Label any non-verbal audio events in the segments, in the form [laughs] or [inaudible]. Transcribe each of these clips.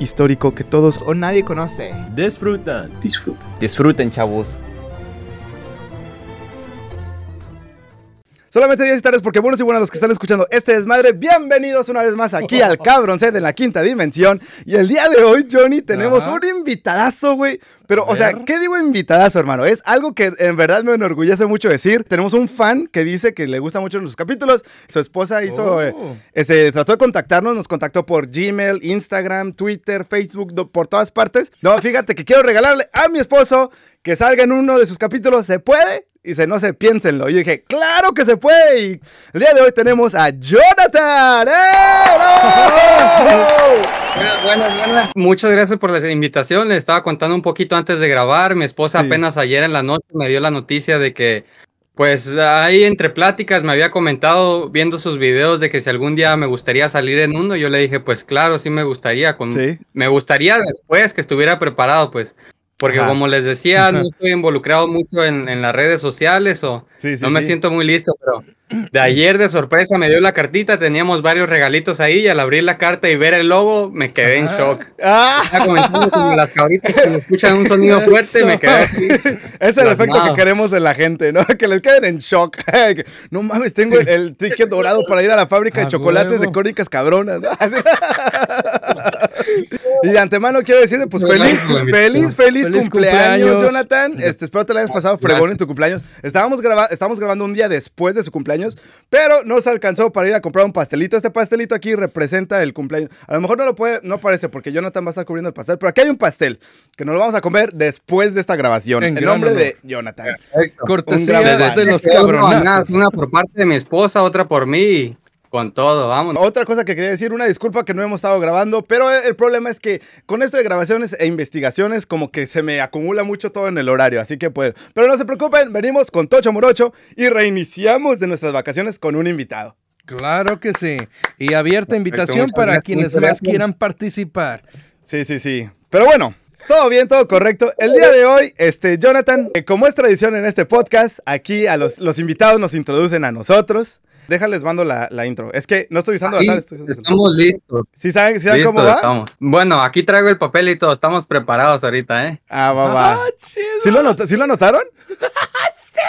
Histórico que todos O nadie conoce. disfrutan. disfruta. Disfruten, chavos. Solamente 10 tardes porque buenos y buenas los que están escuchando este desmadre. Bienvenidos una vez más aquí al Cabrón Set en la quinta dimensión. Y el día de hoy, Johnny, tenemos Ajá. un invitadazo, güey. Pero, o sea. ¿qué digo invitadazo, hermano? Es algo que en verdad me enorgullece mucho decir. Tenemos un fan que dice que le gusta mucho nuestros capítulos. Su esposa hizo, Oh. eh, ese, trató de contactarnos, nos contactó por Gmail, Instagram, Twitter, Facebook, do- por todas partes. No, fíjate que quiero regalarle a mi esposo que salga en uno de sus capítulos. ¿Se puede? Y dice, no sé, piénsenlo. Y yo dije, claro que se puede. Y el día de hoy tenemos a Jonathan. ¡Eh! ¡Bravo! Buenas, buenas, buenas. Muchas gracias por la invitación. Les estaba contando un poquito antes de grabar. Mi esposa Sí. apenas ayer en la noche me dio la noticia de que, pues ahí entre pláticas me había comentado viendo sus videos de que si algún día me gustaría salir en uno, yo le dije, pues claro, sí me gustaría. Con, Sí. Me gustaría después que estuviera preparado, pues. Porque Ajá. como les decía, no [laughs] estoy involucrado mucho en, en las redes sociales o Sí, sí, no me sí. siento muy listo, pero de ayer de sorpresa me dio la cartita, teníamos varios regalitos ahí y al abrir la carta y ver el logo me quedé en shock. ¡Ah! Como las cabritas que escuchan un sonido fuerte, me quedé así. [laughs] Es el efecto que queremos en la gente, ¿no? [laughs] Que les queden en shock. [laughs] No mames, tengo el, el ticket dorado para ir a la fábrica de chocolates huevo. de crónicas cabronas. ¿no? Así. y de antemano quiero decirte, pues feliz, feliz, feliz, Feliz cumpleaños, cumpleaños. Jonathan. Este, espero te la hayas pasado fregón en tu cumpleaños. Estábamos, graba estábamos grabando un día después de su cumpleaños, pero no se alcanzó para ir a comprar un pastelito. Este pastelito aquí representa el cumpleaños. A lo mejor no lo puede, no parece porque Jonathan va a estar cubriendo el pastel, pero aquí hay un pastel que nos lo vamos a comer después de esta grabación. En En nombre de Jonathan. Perfecto. Cortesía gran de los Una, cabronazos. una por parte de mi esposa, otra por mí, con todo, vamos. Otra cosa que quería decir, una disculpa que no hemos estado grabando, pero el problema es que con esto de grabaciones e investigaciones como que se me acumula mucho todo en el horario, así que pues, pero no se preocupen, venimos con Tocho Morocho y reiniciamos de nuestras vacaciones con un invitado. Claro que sí. Y abierta invitación para quienes más quieran participar. Sí, sí, sí. Pero bueno, todo bien, todo correcto. El día de hoy, este, Jonathan, eh, como es tradición en este podcast, aquí a los, los invitados nos introducen a nosotros. Déjales mando la, la intro. Es que no estoy usando la tablet, estoy usando el estamos listos. ¿Sí saben, sí saben listos cómo va? estamos. Bueno, aquí traigo el papel y todo, estamos preparados ahorita, ¿eh? Ah, va, va. Ah, chido. ¿Sí lo, not- ¿Sí lo anotaron? [laughs]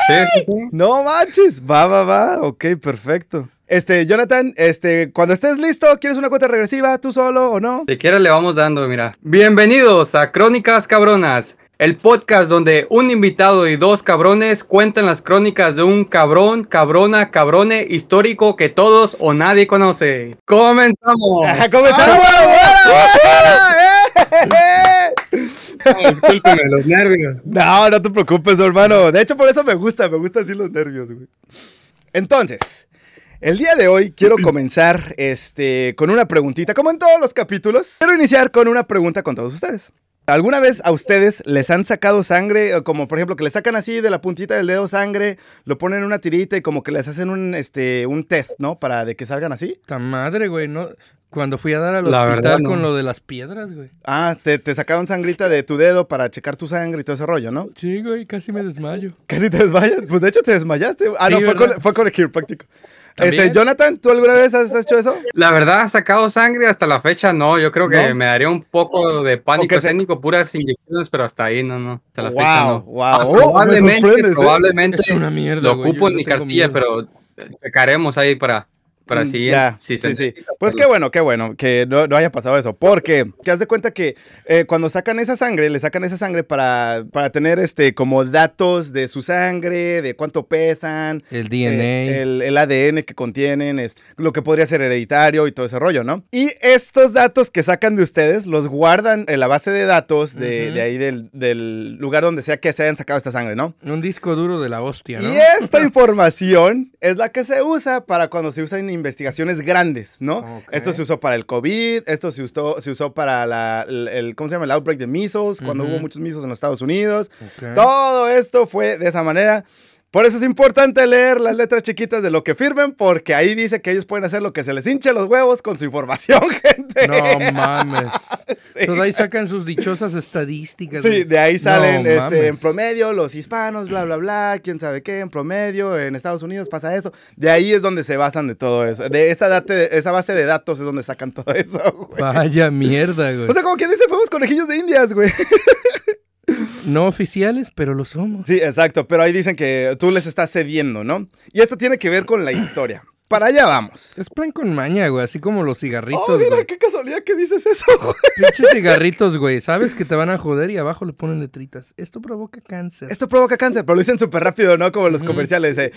Sí, sí, sí. No manches, va, va, va, ok, perfecto. Este, Jonathan, este, cuando estés listo, ¿quieres una cuenta regresiva tú solo o no? Si quieres le vamos dando, mira. Bienvenidos a Crónicas Cabronas, el podcast donde un invitado y dos cabrones cuentan las crónicas de un cabrón, cabrona, cabrone histórico que todos o nadie conoce. Comenzamos. Ajá, ¡Comenzamos! ¡Eh! [laughs] Discúlpeme los nervios. No, no te preocupes, hermano. De hecho, por eso me gusta, me gustan así los nervios, güey. Entonces, el día de hoy quiero [clears throat] comenzar este, con una preguntita, como en todos los capítulos. Quiero iniciar con una pregunta con todos ustedes. ¿Alguna vez a ustedes les han sacado sangre? O Como por ejemplo que le sacan así de la puntita del dedo sangre, lo ponen en una tirita y como que les hacen un, este, un test, ¿no? Para de que salgan así. Ta madre, güey, no. Cuando fui a dar al La hospital verdad, no. con lo de las piedras, güey. Ah, te, te sacaron sangrita de tu dedo para checar tu sangre y todo ese rollo, ¿no? Sí, güey, casi me desmayo. Casi te desmayas. Pues de hecho te desmayaste. Ah, Sí, no, fue con, fue con el quiropráctico. ¿También? Este, Jonathan, ¿tú alguna vez has hecho eso? La verdad, sacado sangre hasta la fecha no. Yo creo que ¿No? me daría un poco de pánico ¿O que te- escénico, puras inyecciones, pero hasta ahí no, no. Hasta la fecha Wow, no. wow. Ah, Oh, me probablemente, ¿eh? probablemente Es una mierda, lo ocupo en mi cartilla, miedo. pero eh, sacaremos ahí para, para Mm, si, ya, sí, sí. necesita Pues qué bueno, qué bueno que no, no haya pasado eso. Porque, que haz de cuenta que eh, cuando sacan esa sangre, le sacan esa sangre para, para tener este como datos de su sangre, de cuánto pesan, El DNA. eh, el, el ADN que contienen, es, lo que podría ser hereditario y todo ese rollo, ¿no? Y estos datos que sacan de ustedes los guardan en la base de datos de, Ujú. de ahí del, del lugar donde sea que se hayan sacado esta sangre, ¿no? Un disco duro de la hostia, ¿no? Y esta información es la que se usa para cuando se usan investigaciones grandes, ¿no? Esto se usó para el COVID, esto se usó, se usó para la, el, el- ¿cómo se llama? El outbreak de measles, cuando hubo muchos measles en los Estados Unidos. Todo esto fue de esa manera. Por eso es importante leer las letras chiquitas de lo que firmen, porque ahí dice que ellos pueden hacer lo que se les hinche los huevos con su información, [laughs] gente. No mames. [laughs] Entonces ahí sacan sus dichosas estadísticas. Sí, güey. de ahí salen No este, en promedio los hispanos, bla, bla, bla, quién sabe qué, en promedio, en Estados Unidos pasa eso. De ahí es donde se basan de todo eso. De esa, date- esa base de datos es donde sacan todo eso, güey. Vaya mierda, güey. O sea, como quien dice, fuimos conejillos de indias, güey. [laughs] no oficiales, pero lo somos. Sí, exacto, pero ahí dicen que tú les estás cediendo, ¿no? Y esto tiene que ver con la historia. Para allá vamos. Es plan con maña, güey. Así como los cigarritos, Oh, mira, güey. qué casualidad que dices eso, [laughs] güey. Pinches cigarritos, güey. Sabes que te van a joder y abajo le ponen letritas. Esto provoca cáncer. Esto provoca cáncer, pero lo dicen súper rápido, ¿no? Como los comerciales, eh,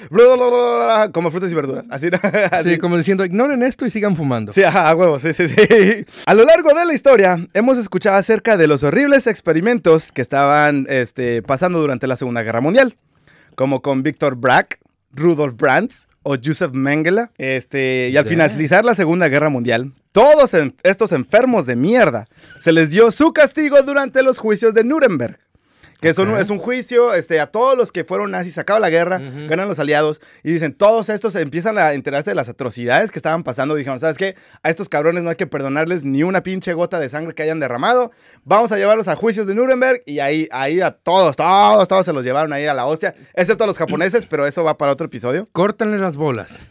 como frutas y verduras. Así, ¿no? [laughs] Así. Sí, como diciendo, ignoren esto y sigan fumando. Sí, ajá, a huevo, sí, sí, sí. [laughs] A lo largo de la historia, hemos escuchado acerca de los horribles experimentos que estaban este, pasando durante la Segunda Guerra Mundial, como con Víctor Brack, Rudolf Brandt o Joseph Mengele. Este, y al finalizar la Segunda Guerra Mundial, todos en- estos enfermos de mierda se les dio su castigo durante los juicios de Nuremberg. Que son- Ok. es un juicio este, a todos los que fueron nazis, acaba la guerra, ganan los aliados y dicen, todos estos empiezan a enterarse de las atrocidades que estaban pasando. Dijeron, ¿sabes qué? A estos cabrones no hay que perdonarles ni una pinche gota de sangre que hayan derramado. Vamos a llevarlos a juicios de Nuremberg y ahí, ahí a todos, todos, todos se los llevaron ahí a la hostia, excepto a los japoneses, pero eso va para otro episodio. Córtanle las bolas. [laughs]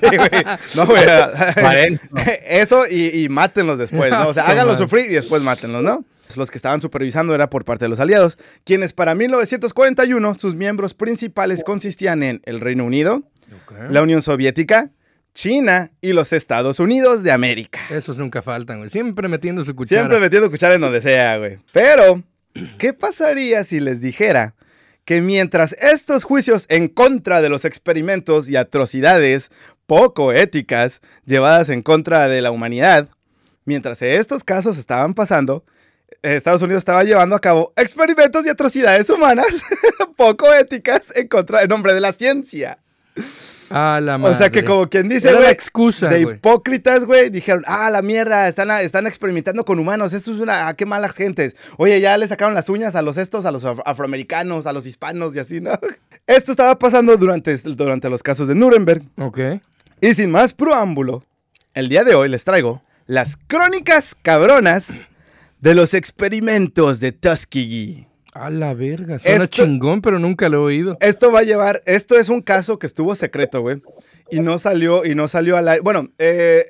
Sí, güey. No, güey. [laughs] Eso y, y mátenlos después, ¿no? O sea, háganlos sufrir y después mátenlos, ¿no? Los que estaban supervisando era por parte de los aliados, quienes para 1941 sus miembros principales consistían en el Reino Unido, la Unión Soviética, China y los Estados Unidos de América. Esos nunca faltan, güey. Siempre metiendo su cuchara. Siempre metiendo cuchara en donde sea, güey. Pero, ¿qué pasaría si les dijera que mientras estos juicios en contra de los experimentos y atrocidades poco éticas llevadas en contra de la humanidad, mientras estos casos estaban pasando, Estados Unidos estaba llevando a cabo experimentos y atrocidades humanas [laughs] poco éticas en contra en nombre de la ciencia. A la O madre. sea que como quien dice, Era la excusa, de hipócritas, güey, dijeron, ah, la mierda, están, están experimentando con humanos, esto es una, ah, qué malas gentes. Oye, ya le sacaron las uñas a los estos, a los af- afroamericanos, a los hispanos y así, ¿no? [laughs] Esto estaba pasando durante, durante los casos de Nuremberg. Ok. Y sin más preámbulo, el día de hoy les traigo las crónicas cabronas de los experimentos de Tuskegee. A la verga. Suena Esto- chingón, pero nunca lo he oído. Esto va a llevar, esto es un caso que estuvo secreto, güey. Y no salió, y no salió al aire. Bueno, eh,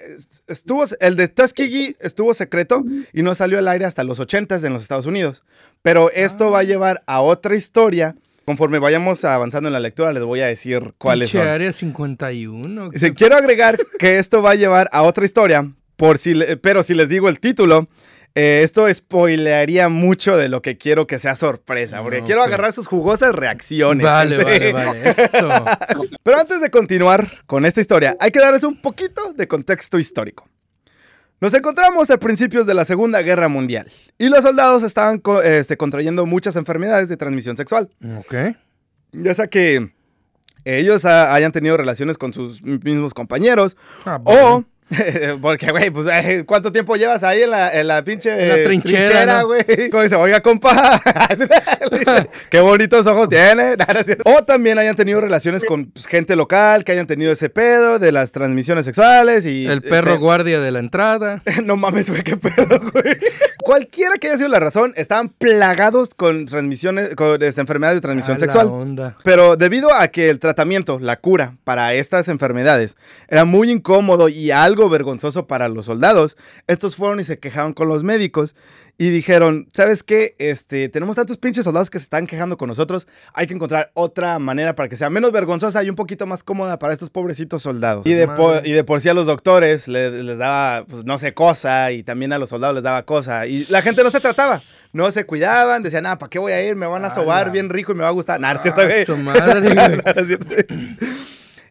estuvo, el de Tuskegee estuvo secreto y no salió al aire hasta los 80 en los Estados Unidos. Pero esto va a llevar a otra historia. Conforme vayamos avanzando en la lectura, les voy a decir cuáles son. área 51. Dice, quiero agregar que esto va a llevar a otra historia, por si le- pero si les digo el título, eh, esto spoilearía mucho de lo que quiero que sea sorpresa, porque quiero agarrar sus jugosas reacciones. Vale, gente. [laughs] vale, vale. Eso. [laughs] Pero antes de continuar con esta historia, hay que darles un poquito de contexto histórico. Nos encontramos a principios de la Segunda Guerra Mundial y los soldados estaban este, contrayendo muchas enfermedades de transmisión sexual. Ok. Ya sea que ellos hayan tenido relaciones con sus mismos compañeros Ah, o... [laughs] Porque, güey, pues, eh, ¿cuánto tiempo llevas ahí en la, en la pinche la trinchera, ¿no? güey? [laughs] Como dice, oiga, compa, [laughs] qué bonitos ojos tiene. No, no o también hayan tenido relaciones con pues, gente local, que hayan tenido ese pedo de las transmisiones sexuales y... El perro guardia de la entrada. no mames, güey, qué pedo, güey. Cualquiera que haya sido la razón, estaban plagados con transmisiones, con este, enfermedades de transmisión A la sexual. onda. Pero debido a que el tratamiento, la cura para estas enfermedades era muy incómodo y algo vergonzoso para los soldados, estos fueron y se quejaron con los médicos y dijeron, ¿sabes qué? Este, tenemos tantos pinches soldados que se están quejando con nosotros, hay que encontrar otra manera para que sea menos vergonzosa y un poquito más cómoda para estos pobrecitos soldados. Y de, po- Madre. y de por sí a los doctores le- les daba, pues no sé, cosa y también a los soldados les daba cosa y la gente no se trataba. No se cuidaban, decían, ah, ¿para qué voy a ir? Me van a sobar bien rico y me va a gustar. Nah, cierto, Ah, güey. su madre, [laughs] güey.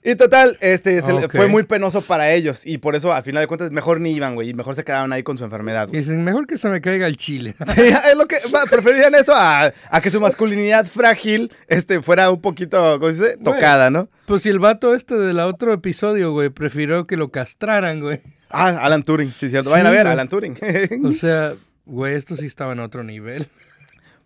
Y total, este se fue muy penoso para ellos. Y por eso, al final de cuentas, mejor ni iban, güey. Y mejor se quedaban ahí con su enfermedad. Güey. dicen, mejor que se me caiga el chile. [laughs] Sí, es lo que. preferirían eso a, a que su masculinidad frágil este, fuera un poquito, ¿cómo se dice? Güey. Tocada, ¿no? Pues si el vato este del otro episodio, güey, prefirió que lo castraran, güey. Ah, Alan Turing, sí, cierto. Sí, Vayan a ver, güey. Alan Turing. [laughs] O sea, güey, esto sí estaba en otro nivel.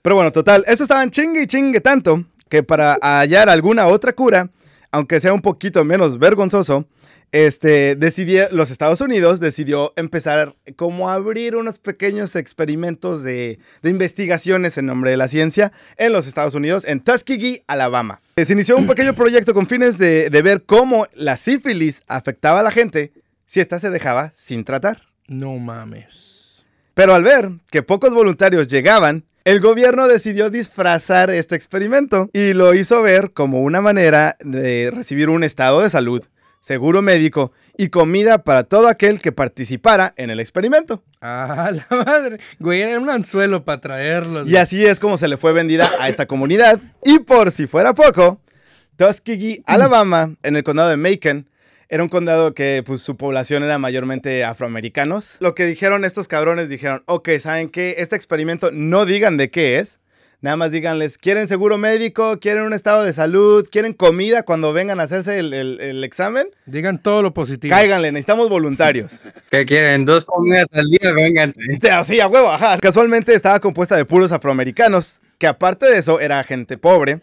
Pero bueno, total, eso estaban chingue y chingue tanto que para hallar alguna otra cura, aunque sea un poquito menos vergonzoso, este, decidió, los Estados Unidos decidió empezar como a abrir unos pequeños experimentos de, de investigaciones en nombre de la ciencia en los Estados Unidos, en Tuskegee, Alabama. Eh, Se inició un pequeño proyecto con fines de, de ver cómo la sífilis afectaba a la gente si ésta se dejaba sin tratar. No mames. Pero al ver que pocos voluntarios llegaban, el gobierno decidió disfrazar este experimento y lo hizo ver como una manera de recibir un estado de salud, seguro médico y comida para todo aquel que participara en el experimento. Ah, la madre. Güey, era un anzuelo para traerlos. Y así es como se le fue vendida a esta comunidad. Y por si fuera poco, Tuskegee, Alabama, en el condado de Macon, era un condado que pues, su población era mayormente afroamericanos. Lo que dijeron estos cabrones, dijeron, ok, ¿saben qué? Este experimento no digan de qué es. Nada más díganles, ¿quieren seguro médico? ¿Quieren un estado de salud? ¿Quieren comida cuando vengan a hacerse el, el- el examen? Digan todo lo positivo. Cáiganle, necesitamos voluntarios. ¿Qué quieren? Dos comidas al día, vénganse. O sea, sí, a huevo, ajá. Casualmente estaba compuesta de puros afroamericanos, que aparte de eso era gente pobre,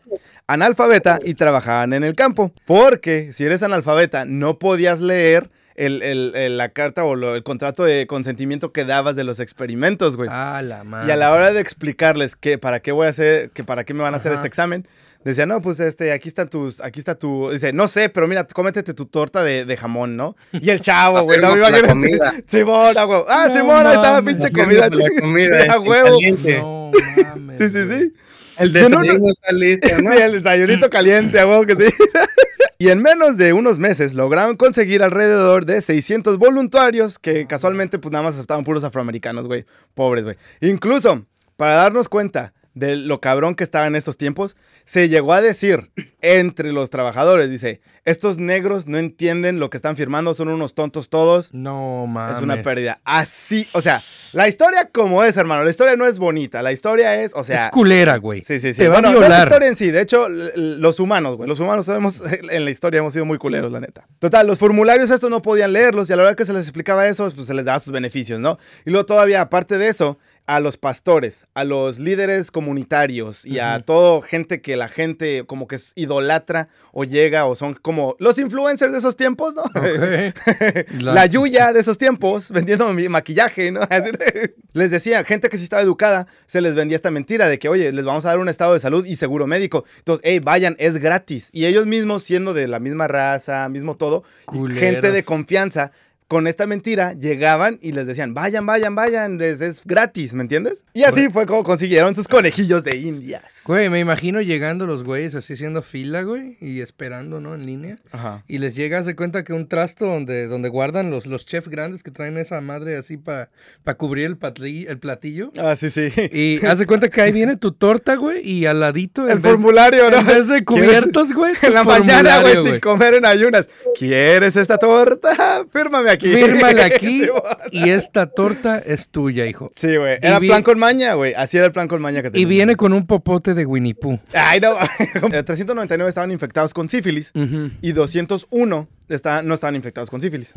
analfabeta y trabajaban en el campo. Porque si eres analfabeta, no podías leer el- el- el- la carta o lo- el contrato de consentimiento que dabas de los experimentos, güey. Ah, la madre. y a la hora de explicarles que para qué voy a hacer, que para qué me van a hacer Ajá. este examen, decía, no, pues este, aquí están tus, aquí está tu, dice, no sé, pero mira, cómetete tu torta de, de jamón, ¿no? Y el chavo, [laughs] güey, no me la comida. [laughs] Simón, a huevo. Ah, No Simón, ahí mames. pinche comida. la [laughs] comida, Sí, a huevo. No mames. Sí, sí, güey. sí. El no- desayuno está listo, [laughs] ¿no? Sí, el desayunito [clears throat] caliente, a huevo que sí. [laughs] Y en menos de unos meses lograron conseguir alrededor de 600 voluntarios que casualmente pues nada más aceptaban puros afroamericanos, güey. Pobres, güey. Incluso, para darnos cuenta de lo cabrón que estaba en estos tiempos, se llegó a decir entre los trabajadores, dice, estos negros no entienden lo que están firmando, son unos tontos todos. No mames. Es una pérdida. Así, o sea, la historia como es, hermano. La historia no es bonita. La historia es, o sea. es culera, güey. Sí, sí, sí. Te va Bueno, a no es la violar. historia en sí. De hecho, los humanos, güey. Los humanos sabemos, [laughs] en la historia hemos sido muy culeros, la neta. Total, los formularios estos no podían leerlos y a la hora que se les explicaba eso, pues se les daba sus beneficios, ¿no? Y luego todavía, aparte de eso, a los pastores, a los líderes comunitarios y a toda gente que la gente como que es idolatra o llega o son como los influencers de esos tiempos, ¿no? [laughs] La, Yuya de esos tiempos [laughs] vendiendo mi maquillaje, ¿no? [laughs] Les decía, gente que sí estaba educada, se les vendía esta mentira de que, oye, les vamos a dar un estado de salud y seguro médico. Entonces, hey, vayan, es gratis. Y ellos mismos, siendo de la misma raza, mismo todo, Culeros. gente de confianza, con esta mentira llegaban y les decían, vayan, vayan, vayan, les es gratis, ¿me entiendes? Y así fue como consiguieron sus conejillos de indias. Güey, me imagino llegando los güeyes así haciendo fila, güey, y esperando, ¿no? En línea. Ajá. Y les llega, se cuenta que un trasto donde, donde guardan los, los chefs grandes que traen esa madre así para cubrir el, patli- el platillo. Ah, sí, sí. Y haz de cuenta que ahí viene tu torta, güey, y al ladito. El formulario, ¿no? En vez de cubiertos, güey. En la mañana, güey, sin comer en ayunas. ¿Quieres esta torta? Fírmame aquí. [laughs] Aquí Sí, güey. y esta torta es tuya, hijo. Sí, güey. Y Era vi- plan con maña, güey. Así era el plan con maña que Y teníamos. viene con un popote de Winnie Pooh. Ay, no. [laughs] Eh, 399 estaban infectados con sífilis Ujú. y 201 estaban- no estaban infectados con sífilis.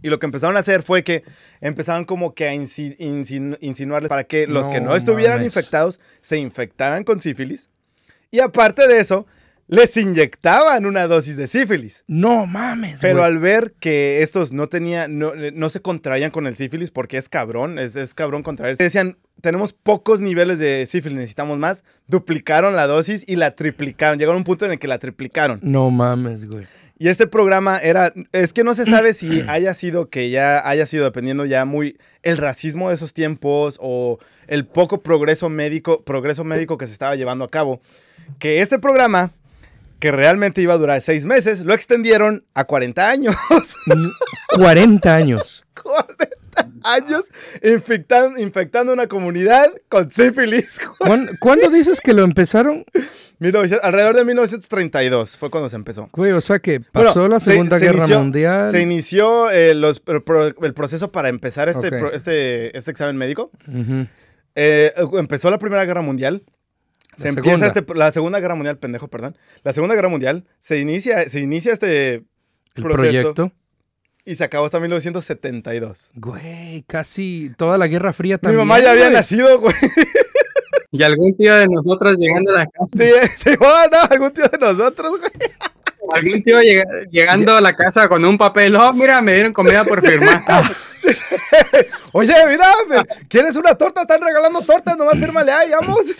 Y lo que empezaron a hacer fue que empezaron como que a insi- insin- insinuarles para que los que No no estuvieran mames. infectados se infectaran con sífilis. Y aparte de eso, les inyectaban una dosis de sífilis. No mames, Pero güey. al ver que estos no tenían, no, no se contraían con el sífilis porque es cabrón, es, es cabrón contraerse. Decían, tenemos pocos niveles de sífilis, necesitamos más. Duplicaron la dosis y la triplicaron. Llegaron a un punto en el que la triplicaron. No mames, güey. Y este programa era, es que no se sabe si [clears throat] haya sido que ya haya sido dependiendo ya muy el racismo de esos tiempos o el poco progreso médico, progreso médico que se estaba llevando a cabo. Que este programa, que realmente iba a durar seis meses, lo extendieron a 40 años. 40 años. [laughs] 40 años infectando, infectando una comunidad con sífilis. ¿Cuán- ¿Cuándo dices que lo empezaron? 1900 alrededor de 1932 fue cuando se empezó. Güey, o sea que Bueno, pasó la se- Segunda se Guerra inició- Mundial. Se inició eh, los- el, pro- el proceso para empezar este, pro- este, este examen médico. Eh, empezó la Primera Guerra Mundial. Se empieza este, la Segunda Guerra Mundial, pendejo, perdón. La Segunda Guerra Mundial se inicia, se inicia este El proceso proyecto. y se acabó hasta 1972. Güey, casi toda la Guerra Fría Mi también. mamá ya había güey. nacido, güey. [laughs] Y algún tío de nosotros llegando a la casa. Sí, sí, bueno, algún tío de nosotros, güey. Algún tío llega- llegando a la casa con un papel. Oh, mira, me dieron comida por firmar. [laughs] [laughs] Oye, mira, ¿quieres una torta? Están regalando tortas, nomás fírmale ahí, vamos. [laughs]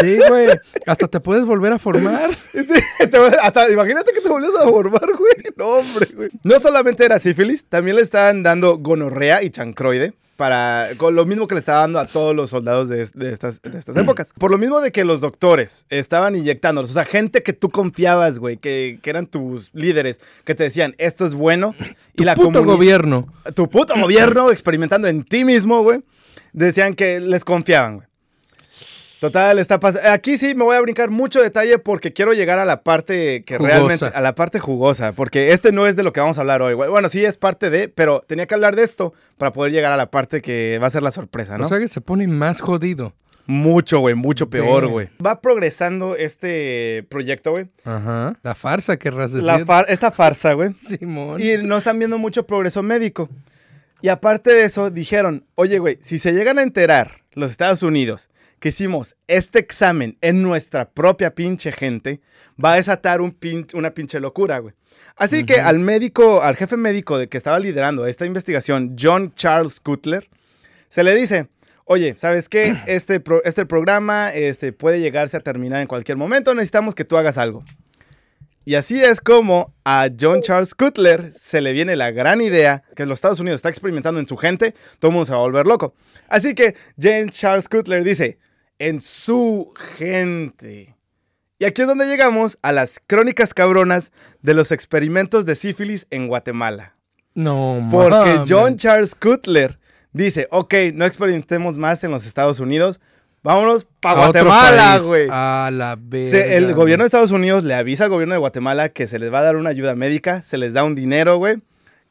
Sí, güey. Hasta te puedes volver a formar. Sí, te- hasta imagínate que te volvías a formar, güey. No, hombre, güey. No solamente era sífilis, también le estaban dando gonorrea y chancroide. Para, con lo mismo que le estaba dando a todos los soldados de, de estas, de estas épocas. Por lo mismo de que los doctores estaban inyectándolos. O sea, gente que tú confiabas, güey, que, que eran tus líderes, que te decían, esto es bueno. Tu y la puto gobierno. tu puto gobierno experimentando en ti mismo, güey. Decían que les confiaban, güey. Total, está pasando. Aquí sí me voy a brincar mucho detalle porque quiero llegar a la parte que Jugosa. realmente. A la parte jugosa. Porque este no es de lo que vamos a hablar hoy, güey. Bueno, sí es parte de, pero tenía que hablar de esto para poder llegar a la parte que va a ser la sorpresa, ¿no? O sea que se pone más jodido. mucho, güey, mucho peor, güey. Va progresando este proyecto, güey. Ajá. La farsa, querrás decir. La far- esta farsa, güey. Simón. Y no están viendo mucho progreso médico. Y aparte de eso, dijeron, oye, güey, si se llegan a enterar los Estados Unidos que hicimos este examen en nuestra propia pinche gente, va a desatar un pin- una pinche locura, güey. Así que al médico, al jefe médico de que estaba liderando esta investigación, John Charles Cutler, se le dice, oye, ¿sabes qué? [clears throat] Este, pro- este programa este, puede llegarse a terminar en cualquier momento, necesitamos que tú hagas algo. Y así es como a John Charles Cutler se le viene la gran idea que los Estados Unidos está experimentando en su gente, todo el mundo se va a volver loco. Así que James Charles Cutler dice, en su gente. Y aquí es donde llegamos a las crónicas cabronas de los experimentos de sífilis en Guatemala. No, Porque. John Charles Cutler dice, ok, no experimentemos más en los Estados Unidos, vámonos para Guatemala, güey. A la verga. Se- el gobierno de Estados Unidos le avisa al gobierno de Guatemala que se les va a dar una ayuda médica, se les da un dinero, güey,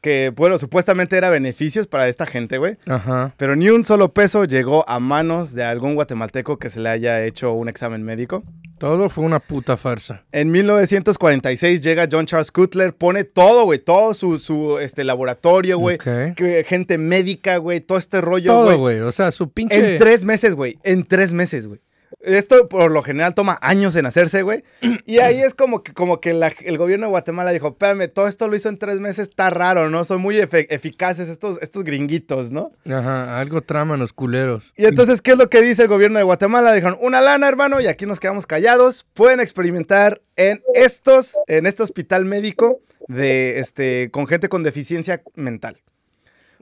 que, bueno, supuestamente era beneficios para esta gente, güey. Ajá. Pero ni un solo peso llegó a manos de algún guatemalteco que se le haya hecho un examen médico. Todo fue una puta farsa. En 1946 llega John Charles Cutler, pone todo, güey, todo su, su este, laboratorio, güey, Ok. que- gente médica, güey, todo este rollo, Todo, güey. güey. O sea, su pinche. En tres meses, güey. En tres meses, güey. Esto por lo general toma años en hacerse, güey. Y ahí es como que, como que la- el gobierno de Guatemala dijo, espérame, todo esto lo hizo en tres meses, está raro, ¿no? Son muy efe- eficaces estos, estos gringuitos, ¿no? Ajá, algo traman los culeros. Y entonces, ¿qué es lo que dice el gobierno de Guatemala? Dijeron, una lana, hermano, y aquí nos quedamos callados. Pueden experimentar en estos, en este hospital médico de, este, con gente con deficiencia mental.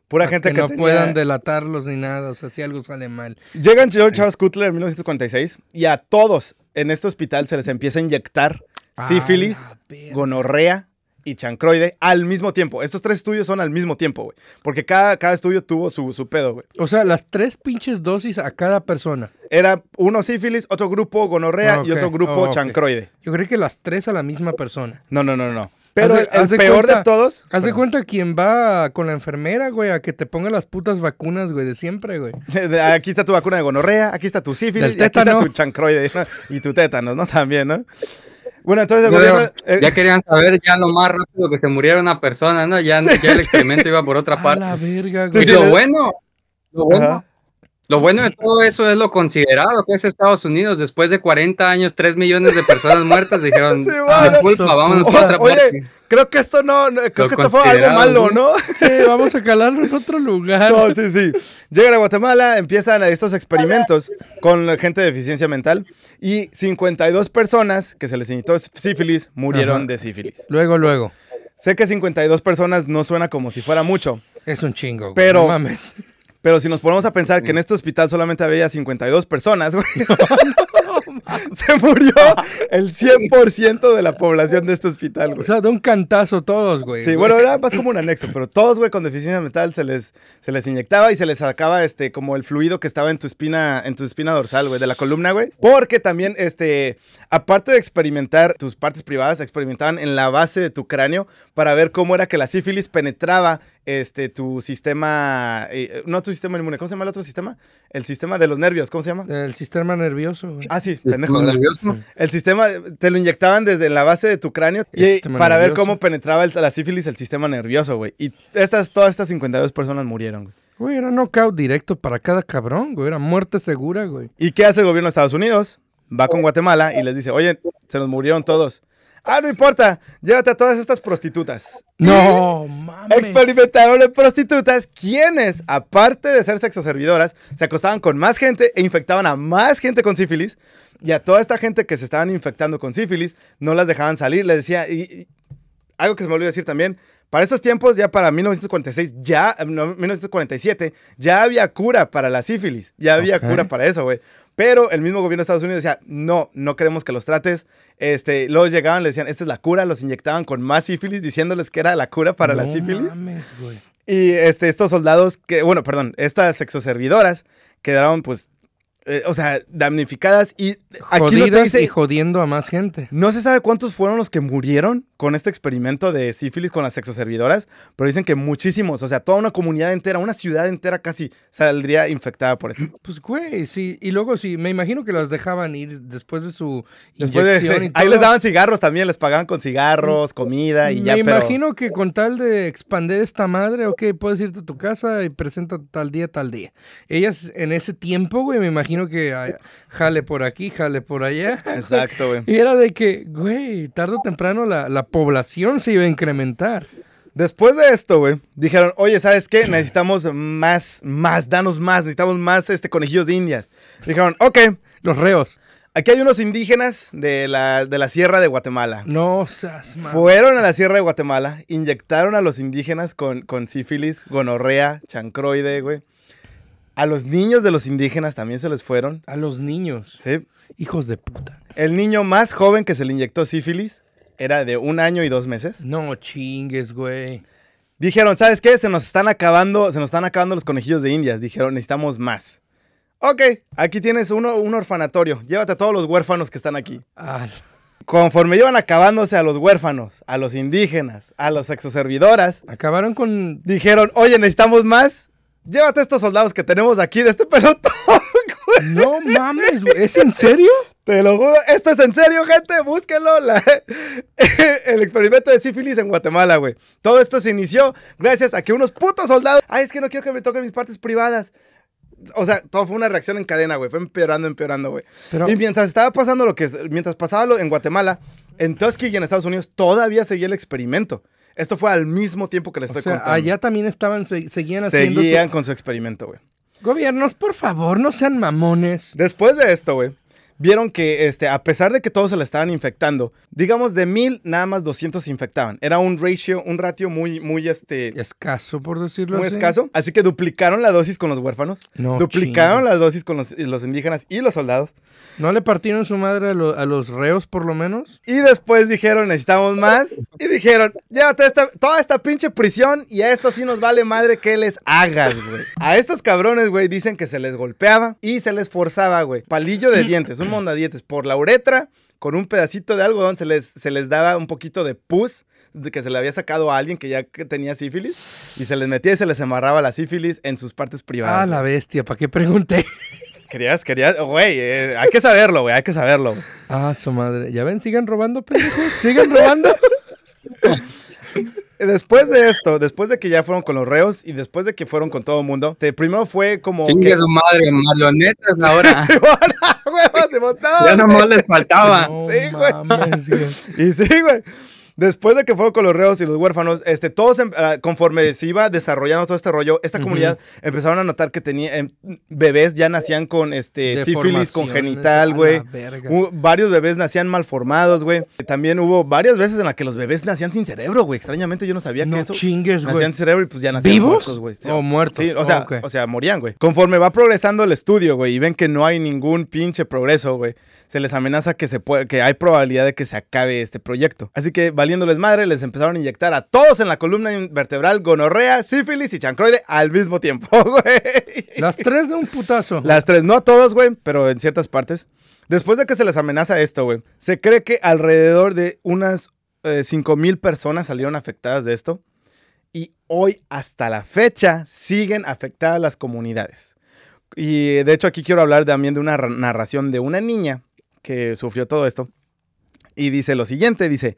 Pura gente que, que, no tenía- puedan delatarlos ni nada. O sea, si algo sale mal. Llegan Charles Cutler en 1946 y a todos en este hospital se les empieza a inyectar Ah, sífilis, gonorrea y chancroide al mismo tiempo. Estos tres estudios son al mismo tiempo, güey. Porque cada, cada estudio tuvo su, su pedo, güey. O sea, las tres pinches dosis a cada persona. Era uno sífilis, otro grupo gonorrea y Ok, otro grupo oh, chancroide. Yo creo que las tres a la misma persona. No, no, no, no. Pero el peor cuenta- de todos... Haz de cuenta quien va con la enfermera, güey, a que te ponga las putas vacunas, güey, de siempre, güey. [laughs] Aquí está tu vacuna de gonorrea, aquí está tu sífilis y aquí está tétano. tu chancroide ¿no? y tu tétanos, ¿no? [laughs] También, ¿no? Bueno, entonces el gobierno... eh, ya querían saber ya lo más rápido que se muriera una persona, ¿no? Ya, ya el [laughs] experimento iba por otra A parte. la verga, Y güey. sí, lo les- bueno, lo bueno, Ajá. Lo bueno de todo eso es lo considerado que es Estados Unidos. Después de 40 años, 3 millones de personas muertas, dijeron, [laughs] Sí, "Ah, bueno. culpa, vámonos Oye, para otra Oye, parte. creo que esto no, no- creo Lo que esto fue algo malo, ¿no? Sí, vamos a calarlo en otro lugar. No, sí, sí. Llegan a Guatemala, empiezan estos experimentos con la gente de deficiencia mental y 52 personas que se les inyectó sífilis murieron Ajá. de sífilis. Luego, luego. Sé que 52 personas no suena como si fuera mucho, Es un chingo, güey. Pero- No mames. Pero si nos ponemos a pensar que en este hospital solamente había 52 personas, güey, No [laughs] [laughs] [laughs] Se murió el 100% de la población de este hospital, O güey. sea, de un cantazo todos, güey. Sí, bueno, era más como un anexo, pero todos, güey, con deficiencia mental se les, se les inyectaba y se les sacaba este, como el fluido que estaba en tu espina, en tu espina dorsal, güey, de la columna, güey. Porque también, este, aparte de experimentar tus partes privadas, experimentaban en la base de tu cráneo para ver cómo era que la sífilis penetraba este, tu sistema, eh, no tu sistema inmune, ¿cómo se llama el otro sistema? El sistema de los nervios, ¿cómo se llama? El sistema nervioso, güey. Ah, sí, pendejo. El sistema, te lo inyectaban desde la base de tu cráneo y, para ver cómo penetraba el- la sífilis el sistema nervioso, güey. Y estas, todas estas 52 personas murieron, güey. Güey, era knockout directo para cada cabrón, güey. Era muerte segura, güey. ¿Y qué hace el gobierno de Estados Unidos? Va con Guatemala y les dice, oye, se nos murieron todos. Ah, no importa, llévate a todas estas prostitutas. No, mames. Experimentaron en prostitutas quienes, aparte de ser sexoservidoras, se acostaban con más gente e infectaban a más gente con sífilis. Y a toda esta gente que se estaban infectando con sífilis, no las dejaban salir. Les decía, y, y algo que se me olvidó decir también, para estos tiempos, ya para 1946, ya, no, 1947, ya había cura para la sífilis. Ya había cura para eso, güey. Pero el mismo gobierno de Estados Unidos decía, no, no queremos que los trates. Este, luego llegaban, le decían, esta es la cura, los inyectaban con más sífilis, diciéndoles que era la cura para la sífilis. mames. Y este, estos soldados, que, bueno, perdón, estas sexoservidoras quedaron, pues, eh, o sea, damnificadas. Y aquí dice. y jodiendo a más gente. No se sabe cuántos fueron los que murieron con este experimento de sífilis con las sexoservidoras, pero dicen que muchísimos, o sea, toda una comunidad entera, una ciudad entera casi saldría infectada por esto. Pues, güey, sí. Y luego, sí, me imagino que las dejaban ir después de su Después de, inyección sí, y ahí todo. les daban cigarros también, les pagaban con cigarros, comida y me ya, pero imagino que con tal de expandir esta madre, ok, puedes irte a tu casa y presenta tal día, tal día. Ellas en ese tiempo, güey, me imagino que ay, jale por aquí, jale por allá. Exacto, güey. [laughs] Y era de que, güey, tarde o temprano la, la población se iba a incrementar. Después de esto, güey, dijeron, oye, ¿sabes qué? Necesitamos más, más, danos más, necesitamos más este, conejillos de indias. Dijeron, ok, Los reos. aquí hay unos indígenas de la, de la Sierra de Guatemala. No seas mal. Fueron a la Sierra de Guatemala, inyectaron a los indígenas con, con sífilis, gonorrea, chancroide, güey. A los niños de los indígenas también se les fueron. A los niños. Sí. Hijos de puta. El niño más joven que se le inyectó sífilis era de un año y dos meses. No chingues, güey. Dijeron, ¿sabes qué? Se nos están acabando, se nos están acabando los conejillos de indias. Dijeron, necesitamos más. Ok, aquí tienes uno, un orfanatorio. Llévate a todos los huérfanos que están aquí. Al- Conforme iban acabándose a los huérfanos, a los indígenas, a los exoservidoras, Acabaron con. dijeron, oye, necesitamos más. Llévate a estos soldados que tenemos aquí de este pelotón. [laughs] güey". No mames, güey. ¿Es en serio? Te lo juro, esto es en serio, gente, búsquenlo. [laughs] la- el experimento de sífilis en Guatemala, güey. Todo esto se inició gracias a que unos putos soldados. Ay, es que no quiero que me toquen mis partes privadas. O sea, todo fue una reacción en cadena, güey. Fue empeorando, empeorando, güey. Pero- Y mientras estaba pasando lo que es, mientras pasaba lo en Guatemala, en Tuskegee y en Estados Unidos todavía seguía el experimento. Esto fue al mismo tiempo que les O estoy sea, contando. allá también estaban, se- seguían haciendo. su- Seguían con su experimento, güey. Gobiernos, por favor, no sean mamones. Después de esto, güey, vieron que este, a pesar de que todos se la estaban infectando, digamos de mil, nada más 200 se infectaban. Era un ratio, un ratio muy, muy, este, Escaso, por decirlo muy así. escaso. Así que duplicaron la dosis con los huérfanos, No duplicaron chingues. la dosis con los, los indígenas y los soldados. ¿No le partieron su madre a, lo- a los reos, por lo menos? Y después dijeron, necesitamos más. Y dijeron, llévate esta, toda esta pinche prisión y a esto sí nos vale madre que les hagas, güey. A estos cabrones, güey, dicen que se les golpeaba y se les forzaba, güey. Palillo de dientes, un mondadientes por la uretra, con un pedacito de algodón se les, se les daba un poquito de pus de que se le había sacado a alguien que ya tenía sífilis y se les metía y se les amarraba la sífilis en sus partes privadas. Ah, la bestia, ¿para qué pregunté? [laughs] Querías, querías, güey, eh, hay que saberlo, güey, hay que saberlo. Ah, su madre. ¿Ya ven? Sigan robando, pendejos. Sigan robando. [laughs] Después de esto, después de que ya fueron con los reos y después de que fueron con todo el mundo, te- primero fue como Chingue que... su madre, marionetas [laughs] ahora. Simón, huevo, Simón, no, ya nomás les faltaba. No Sí, güey. mames, güey. [laughs] Y sí, güey. Después de que fueron con los reos y los huérfanos, este, todos, em- ah, conforme se iba desarrollando todo este rollo, esta comunidad empezaron a notar que tenía em, bebés ya nacían con este sífilis congenital, güey. Varios bebés nacían malformados, güey. También hubo varias veces en las que los bebés nacían sin cerebro, güey. Extrañamente yo no sabía No que eso. chingues, güey. Nacían sin cerebro y pues ya nacían ¿Vivos muertos, güey. Sí, o muertos? Sí, o Oh, sea, o sea, morían, güey. Conforme va progresando el estudio, güey, y ven que no hay ningún pinche progreso, güey, se les amenaza que se puede, que hay probabilidad de que se acabe este proyecto. Así que, valiéndoles madre, les empezaron a inyectar a todos en la columna vertebral gonorrea, sífilis y chancroide al mismo tiempo, [laughs] güey. Las tres de un putazo. Las tres, no a todos, güey, pero en ciertas partes. Después de que se les amenaza esto, güey, se cree que alrededor de unas eh, 5 mil personas salieron afectadas de esto. Y hoy, hasta la fecha, siguen afectadas las comunidades. Y de hecho, aquí quiero hablar también de una ra- narración de una niña que sufrió todo esto. Y dice lo siguiente: dice,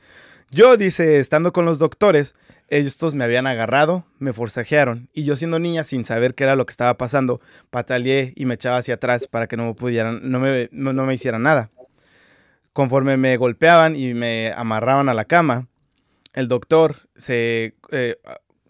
yo, dice, estando con los doctores, estos me habían agarrado, me forcejearon, y yo siendo niña, sin saber qué era lo que estaba pasando, pataleé y me echaba hacia atrás para que no me pudieran, no me, no, no me hicieran nada. Conforme me golpeaban y me amarraban a la cama, el doctor se, eh,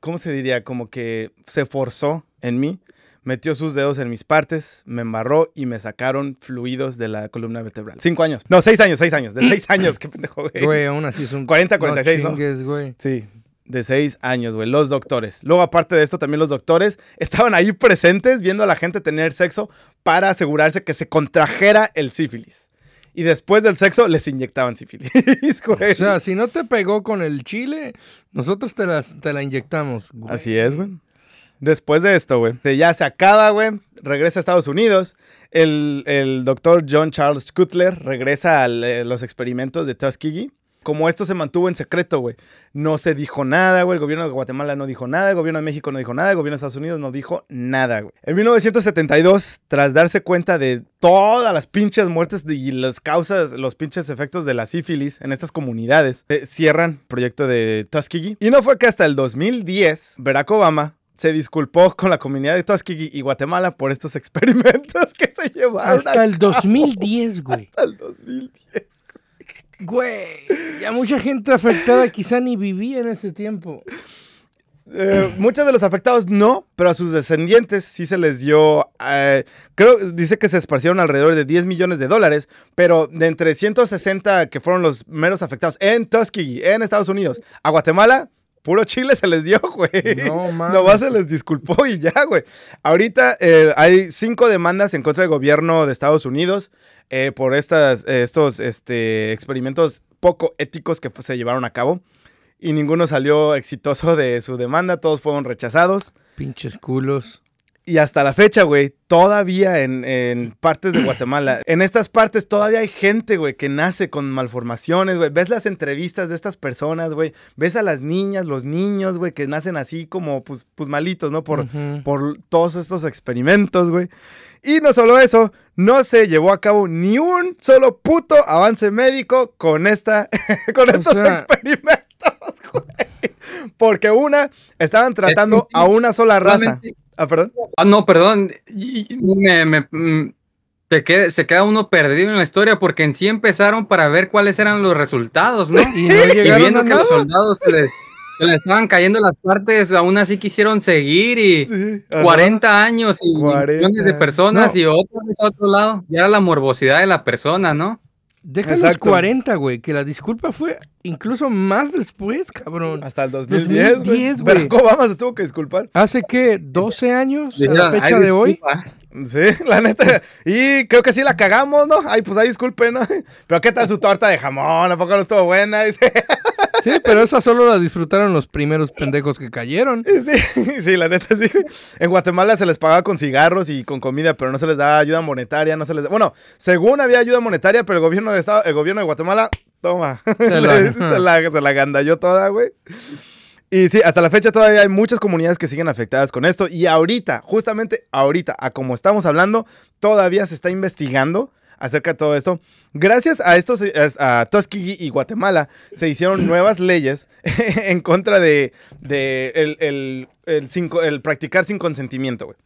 ¿cómo se diría? Como que se forzó en mí, metió sus dedos en mis partes, me embarró y me sacaron fluidos de la columna vertebral. Cinco años. No, seis años, seis años. De seis [clears throat] años, qué pendejo, güey. Güey, aún así son 40, 46, ¿no? No chingues, güey. Sí, de seis años, güey. Los doctores. Luego, aparte de esto, también los doctores estaban ahí presentes viendo a la gente tener sexo para asegurarse que se contrajera el sífilis. Y después del sexo les inyectaban sífilis, [laughs] güey. O sea, si no te pegó con el chile, nosotros te, las, te la inyectamos. güey. Así es, güey. Después de esto, güey, ya se acaba, güey, regresa a Estados Unidos. El, el doctor John Charles Cutler regresa a los experimentos de Tuskegee. Como esto se mantuvo en secreto, güey, no se dijo nada, güey. El gobierno de Guatemala no dijo nada, el gobierno de México no dijo nada, el gobierno de Estados Unidos no dijo nada, güey. En 1972, tras darse cuenta de todas las pinches muertes y las causas, los pinches efectos de la sífilis en estas comunidades, eh, cierran el proyecto de Tuskegee. Y no fue que hasta el 2010, Barack Obama se disculpó con la comunidad de Tuskegee y Guatemala por estos [laughs] experimentos que se llevaron Hasta el 2010, [laughs] güey. hasta el 2010. Güey, ya mucha gente afectada quizá ni vivía en ese tiempo. Eh, muchos de los afectados no, pero a sus descendientes sí se les dio, eh, creo, dice que se esparcieron alrededor de 10 millones de dólares, pero de entre 160 que fueron los meros afectados en Tuskegee, en Estados Unidos, a Guatemala, puro chile se les dio, güey. No [laughs] mames. Nomás se les disculpó y ya, güey. Ahorita eh, hay cinco demandas en contra del gobierno de Estados Unidos eh, por estas, eh, estos este, experimentos poco éticos que se llevaron a cabo. Y ninguno salió exitoso de su demanda, todos fueron rechazados. Pinches culos. Y hasta la fecha, güey, todavía en, en partes de Guatemala, en estas partes todavía hay gente, güey, que nace con malformaciones, güey. Ves las entrevistas de estas personas, güey. Ves a las niñas, los niños, güey, que nacen así como, pues, pues malitos, ¿no? Por, por todos estos experimentos, güey. Y no solo eso, no se llevó a cabo ni un solo puto avance médico con esta, [laughs] con estos sea- experimentos, [laughs] güey. Porque una, estaban tratando a una sola raza. Ah, perdón. Ah, no, perdón. me- me- mm, se, queda, se queda uno perdido en la historia porque en sí empezaron para ver cuáles eran los resultados, ¿no? Y no [laughs] Y llegaron viendo a que los soldados se les, se les estaban cayendo las partes, aún así quisieron seguir y Sí, ajá. 40 años y 40. millones de personas No. y otra vez a otro lado. Ya era la morbosidad de la persona, ¿no? Deja los Exacto. 40, güey, que la disculpa fue incluso más después, cabrón. Hasta el 2010, 2010, güey. güey. Barack Obama se tuvo que disculpar. Hace que 12 años a la Dijeron, fecha "Ay, de hoy. disculpa". Sí, [laughs] la neta. Y creo que sí la cagamos, ¿no? Ay, pues ahí disculpen, ¿no? [laughs] Pero ¿qué tal su torta de jamón? ¿A poco no estuvo buena? [laughs] Dice. Sí, pero esa solo la disfrutaron los primeros pendejos que cayeron. Sí, [laughs] sí, la neta sí. En Guatemala se les pagaba con cigarros y con comida, pero no se les daba ayuda monetaria, no se les... Bueno, según había ayuda monetaria, pero el gobierno de Estado, el gobierno de Guatemala, toma, Se la- [laughs] se la, se la gandalló toda, güey. Y sí, hasta la fecha todavía hay muchas comunidades que siguen afectadas con esto. Y ahorita, justamente ahorita, a como estamos hablando, todavía se está investigando acerca de todo esto. Gracias a estos, a, a Tuskegee y Guatemala, se hicieron nuevas leyes [laughs] en contra de, de el, el- el sin el practicar sin consentimiento, güey.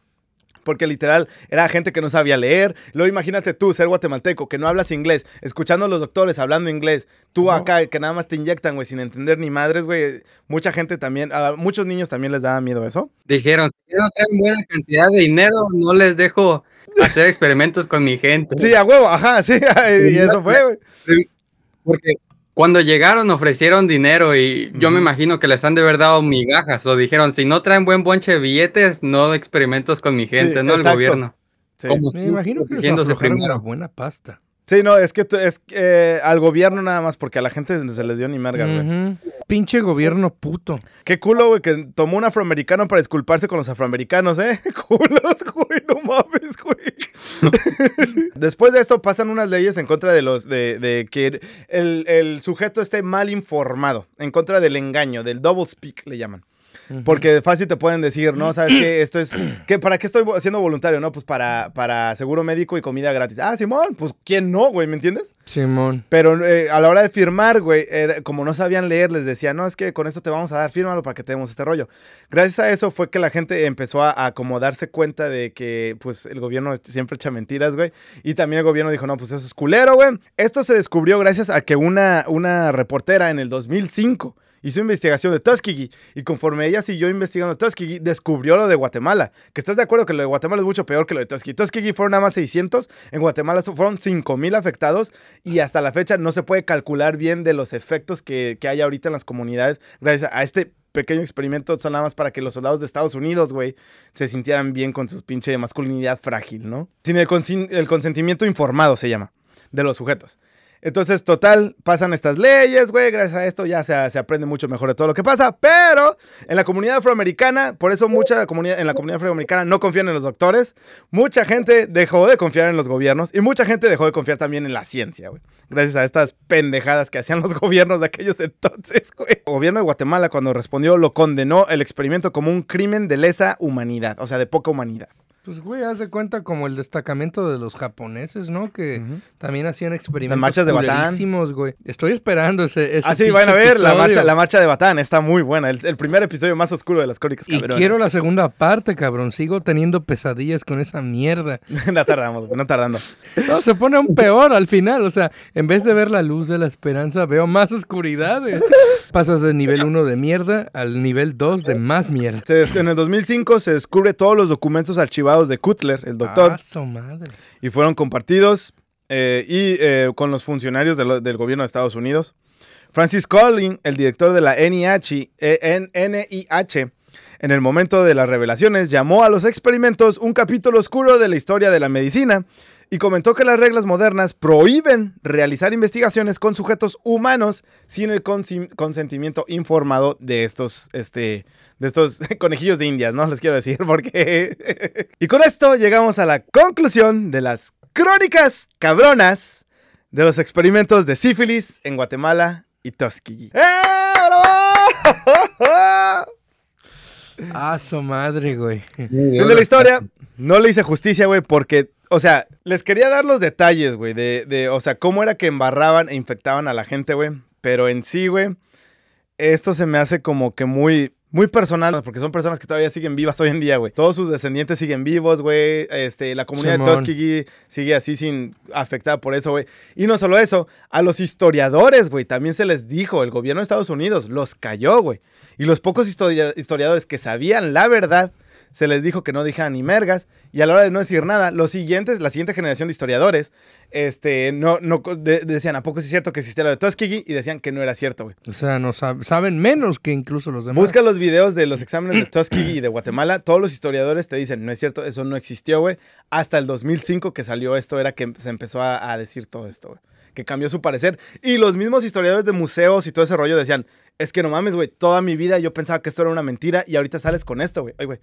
Porque literal era gente que no sabía leer. Luego imagínate tú, ser guatemalteco, que no hablas inglés, escuchando a los doctores hablando inglés. Tú acá, que nada más te inyectan, güey, sin entender ni madres, güey. Mucha gente también, a muchos niños también les daba miedo eso. Dijeron, si no traen buena cantidad de dinero, no les dejo hacer experimentos con mi gente. Sí, a huevo, ajá, sí. [laughs] Y eso fue, güey. Porque cuando llegaron ofrecieron dinero y yo me imagino que les han de haber dado migajas o dijeron, si no traen buen bonche de billetes, no experimentos con mi gente, Sí, no el exacto. gobierno. Sí. Como Me tú, imagino que les una buena pasta. Sí, no, es que tú- es eh, al gobierno nada más, porque a la gente se les dio ni mergas, güey. Pinche gobierno puto. Qué culo, güey, que tomó un afroamericano para disculparse con los afroamericanos, ¿eh? [laughs] Culos, güey, no mames, güey. [laughs] Después de esto pasan unas leyes en contra de los, de, de que el, el sujeto esté mal informado, en contra del engaño, del double speak, le llaman. Porque fácil te pueden decir, no, sabes que esto es, [clears throat] que ¿para qué estoy siendo voluntario? No, pues para, para seguro médico y comida gratis. Ah, Simón, pues ¿quién no, güey? ¿Me entiendes? Simón. Pero eh, a la hora de firmar, güey, era- como no sabían leer, les decía, no, es que con esto te vamos a dar, fírmalo para que te demos este rollo. Gracias a eso fue que la gente empezó a, a como darse cuenta de que, pues, el gobierno siempre echa mentiras, güey. Y también el gobierno dijo, no, pues eso es culero, güey. Esto se descubrió gracias a que una, una reportera en el 2005 hizo investigación de Tuskegee y conforme ella siguió investigando Tuskegee, descubrió lo de Guatemala. Que estás de acuerdo que lo de Guatemala es mucho peor que lo de Tuskegee. Tuskegee fueron nada más 600, en Guatemala fueron 5000 afectados y hasta la fecha no se puede calcular bien de los efectos que, que hay ahorita en las comunidades gracias a este pequeño experimento son nada más para que los soldados de Estados Unidos, güey, se sintieran bien con su pinche masculinidad frágil, ¿no? Sin el, el consentimiento informado se llama, de los sujetos. Entonces, total, pasan estas leyes, güey. Gracias a esto ya se, aprende mucho mejor de todo lo que pasa. Pero en la comunidad afroamericana, por eso mucha comunidad, en la comunidad afroamericana no confían en los doctores. Mucha gente dejó de confiar en los gobiernos y mucha gente dejó de confiar también en la ciencia, güey. Gracias a estas pendejadas que hacían los [laughs] gobiernos de aquellos entonces, güey. El gobierno de Guatemala, cuando respondió, lo condenó el experimento como un crimen de lesa humanidad, o sea, de poca humanidad. Pues, güey, haz de cuenta como el destacamento de los japoneses, ¿no? Que también hacían experimentos marchas de Batán. güey. Estoy esperando ese, ese Ah, sí, van a ver la marcha, la marcha de Batán, está muy buena. El, el primer episodio más oscuro de las crónicas Y cabronas. quiero la segunda parte, cabrón. Sigo teniendo pesadillas con esa mierda. [laughs] no tardamos, güey, no tardando. No, se pone aún peor al final. O sea, en vez de ver la luz de la esperanza, veo más oscuridad. güey. Pasas del nivel 1 de mierda al nivel 2 de más mierda. Se en el 2005 se descubre todos los documentos archivados de Cutler, el doctor, Ah, su madre. y fueron compartidos eh, y eh, con los funcionarios de lo- del gobierno de Estados Unidos. Francis Collin, el director de la NIH, eh, NIH, en el momento de las revelaciones, llamó a los experimentos un capítulo oscuro de la historia de la medicina y comentó que las reglas modernas prohíben realizar investigaciones con sujetos humanos sin el consentimiento informado de estos, este, de estos [laughs] conejillos de indias, ¿no? Les quiero decir [laughs] porque... [laughs] y con esto llegamos a la conclusión de las crónicas cabronas de los experimentos de sífilis en Guatemala y Tuskegee. ¡Eh! Ah, su madre, güey. Fin de la historia. No le hice justicia, güey, porque, o sea, les quería dar los detalles, güey, de, de, o sea, cómo era que embarraban e infectaban a la gente, güey. Pero en sí, güey, esto se me hace como que muy, muy personal, porque son personas que todavía siguen vivas hoy en día, güey. Todos sus descendientes siguen vivos, güey. Este, la comunidad de. Tuskegee sigue así sin afectada por eso, güey. Y no solo eso, a los historiadores, güey, también se les dijo, el gobierno de Estados Unidos los cayó, güey. Y los pocos historia- historiadores que sabían la verdad, se les dijo que no dijeran ni mergas. Y a la hora de no decir nada, los siguientes, la siguiente generación de historiadores, este, no, no, de- decían, ¿a poco sí es cierto que existía lo de Tuskegee? Y decían que no era cierto, güey. O sea, no sab- saben menos que incluso los demás. Busca los videos de los exámenes de Tuskegee y de Guatemala. Todos los historiadores te dicen, no es cierto, eso no existió, güey. Hasta el 2005 que salió esto, era que se empezó a, a decir todo esto, güey. Que cambió su parecer. Y los mismos historiadores de museos y todo ese rollo decían, es que no mames, güey, toda mi vida yo pensaba que esto era una mentira y ahorita sales con esto, güey. Ay, güey.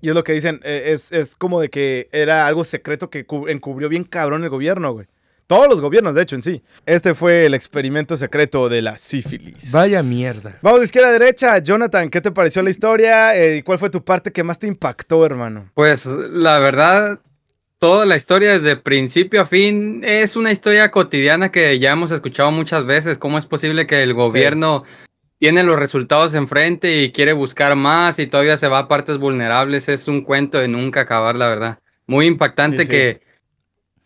Y es lo que dicen, eh, es, es como de que era algo secreto que cu- encubrió bien cabrón el gobierno, güey. Todos los gobiernos, de hecho, en sí. Este fue el experimento secreto de la sífilis. Vaya mierda. Vamos de izquierda a derecha. Jonathan, ¿qué te pareció la historia? Eh, ¿Y cuál fue tu parte que más te impactó, hermano? Pues la verdad, toda la historia desde principio a fin es una historia cotidiana que ya hemos escuchado muchas veces. ¿Cómo es posible que el gobierno tiene los resultados enfrente y quiere buscar más y todavía se va a partes vulnerables. Es un cuento de nunca acabar, la verdad. Muy impactante Sí, sí. que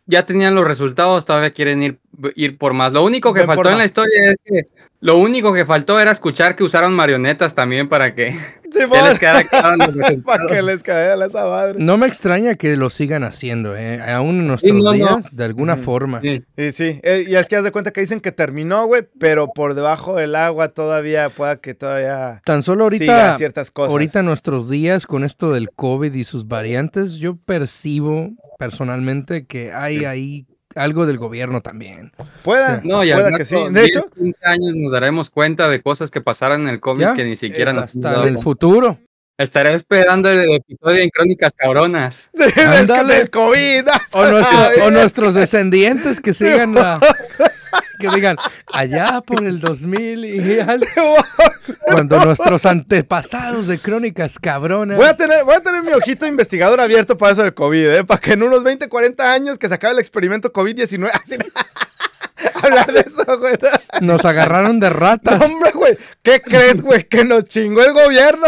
ya tenían los resultados, todavía quieren ir, ir por más. Lo único que Ven faltó en la historia es que lo único que faltó era escuchar que usaron marionetas también para que [laughs] les quedara claro [laughs] para que les cayera esa madre. No me extraña que lo sigan haciendo, ¿eh? Aún en nuestros no, no. días, de alguna forma. Sí. Y sí, eh, y es que haz de cuenta que dicen que terminó, güey, pero por debajo del agua todavía pueda que todavía Tan solo siga ahorita, ciertas cosas. ahorita en nuestros días con esto del COVID y sus variantes, yo percibo personalmente que hay ahí algo del gobierno también. pueda, No, y al pueda que sí. De 10, hecho, 15 años nos daremos cuenta de cosas que pasaron en el COVID Ya, que ni siquiera nos Hasta el futuro. Estaré esperando el episodio en Crónicas Cabronas. [laughs] sí, del COVID. O, nuestro- [laughs] o nuestros descendientes que sigan la... [laughs] [laughs] Que digan, allá por el 2000 y algo, [laughs] cuando nuestros antepasados de crónicas cabronas... Voy a, tener, voy a tener mi ojito investigador abierto para eso del COVID, ¿eh? Para que en unos 20, 40 años que se acabe el experimento COVID-19. así, [laughs] Hablar de eso, güey. Nos agarraron de No, ratas. hombre, güey. ¿Qué crees, güey? Que nos chingó el gobierno.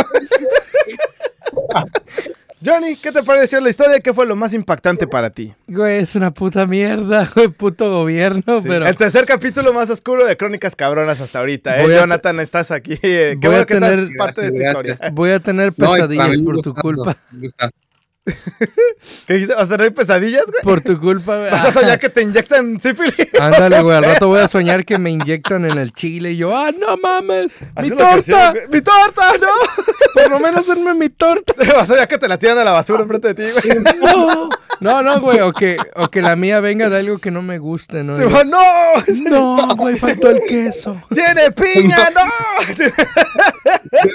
Johnny, ¿qué te pareció la historia? ¿Qué fue lo más impactante para ti? Güey, es una puta mierda, [laughs] güey, puto gobierno, Sí, pero... El tercer capítulo más oscuro de Crónicas Cabronas hasta ahorita, ¿eh? Voy a Jonathan, estás aquí. eh, [laughs] Qué voy a bueno que tener- estás parte de esta Gracias, historia. Voy a tener pesadillas por tu gustando, culpa. gustando. [laughs] ¿Qué dijiste? ¿Vas a tener pesadillas, güey? Por tu culpa, [laughs] güey. ¿Vas a soñar que te inyectan sífilis? [laughs] Ándale, güey. Al rato voy a soñar que me inyectan en el chile y yo, ¡ah, no mames! ¡Mi torta! ¡Mi torta! ¡No! Por lo menos denme mi torta. Vas a soñar que te la tiran a la basura enfrente de ti, güey. No, no, no, güey. O que, o que la mía venga de algo que no me guste, ¿no? Sí, ¡No! No, güey, faltó el queso. ¡Tiene piña! ¡No!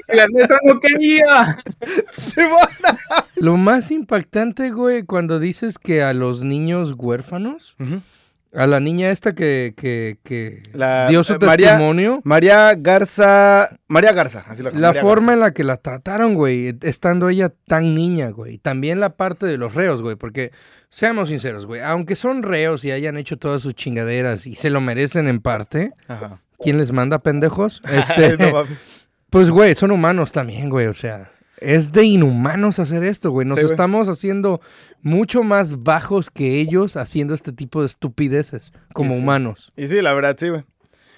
¡Eso no quería! Lo más impactante, güey, cuando dices que a los niños huérfanos, a la niña esta que, que, que La- dio su eh, María- testimonio, María Garza. María Garza, así lo la María forma Garza. en la que la trataron, güey, estando ella tan niña, güey. También la parte de los reos, güey, porque seamos sinceros, güey, aunque son reos y hayan hecho todas sus chingaderas y se lo merecen en parte, Ajá. ¿quién les manda pendejos? [laughs] Este. Pues, güey, son humanos también, güey, o sea. Es de inhumanos hacer esto, güey. Nos Sí, güey. estamos haciendo mucho más bajos que ellos haciendo este tipo de estupideces como Y sí. humanos. Y sí, la verdad, sí, güey.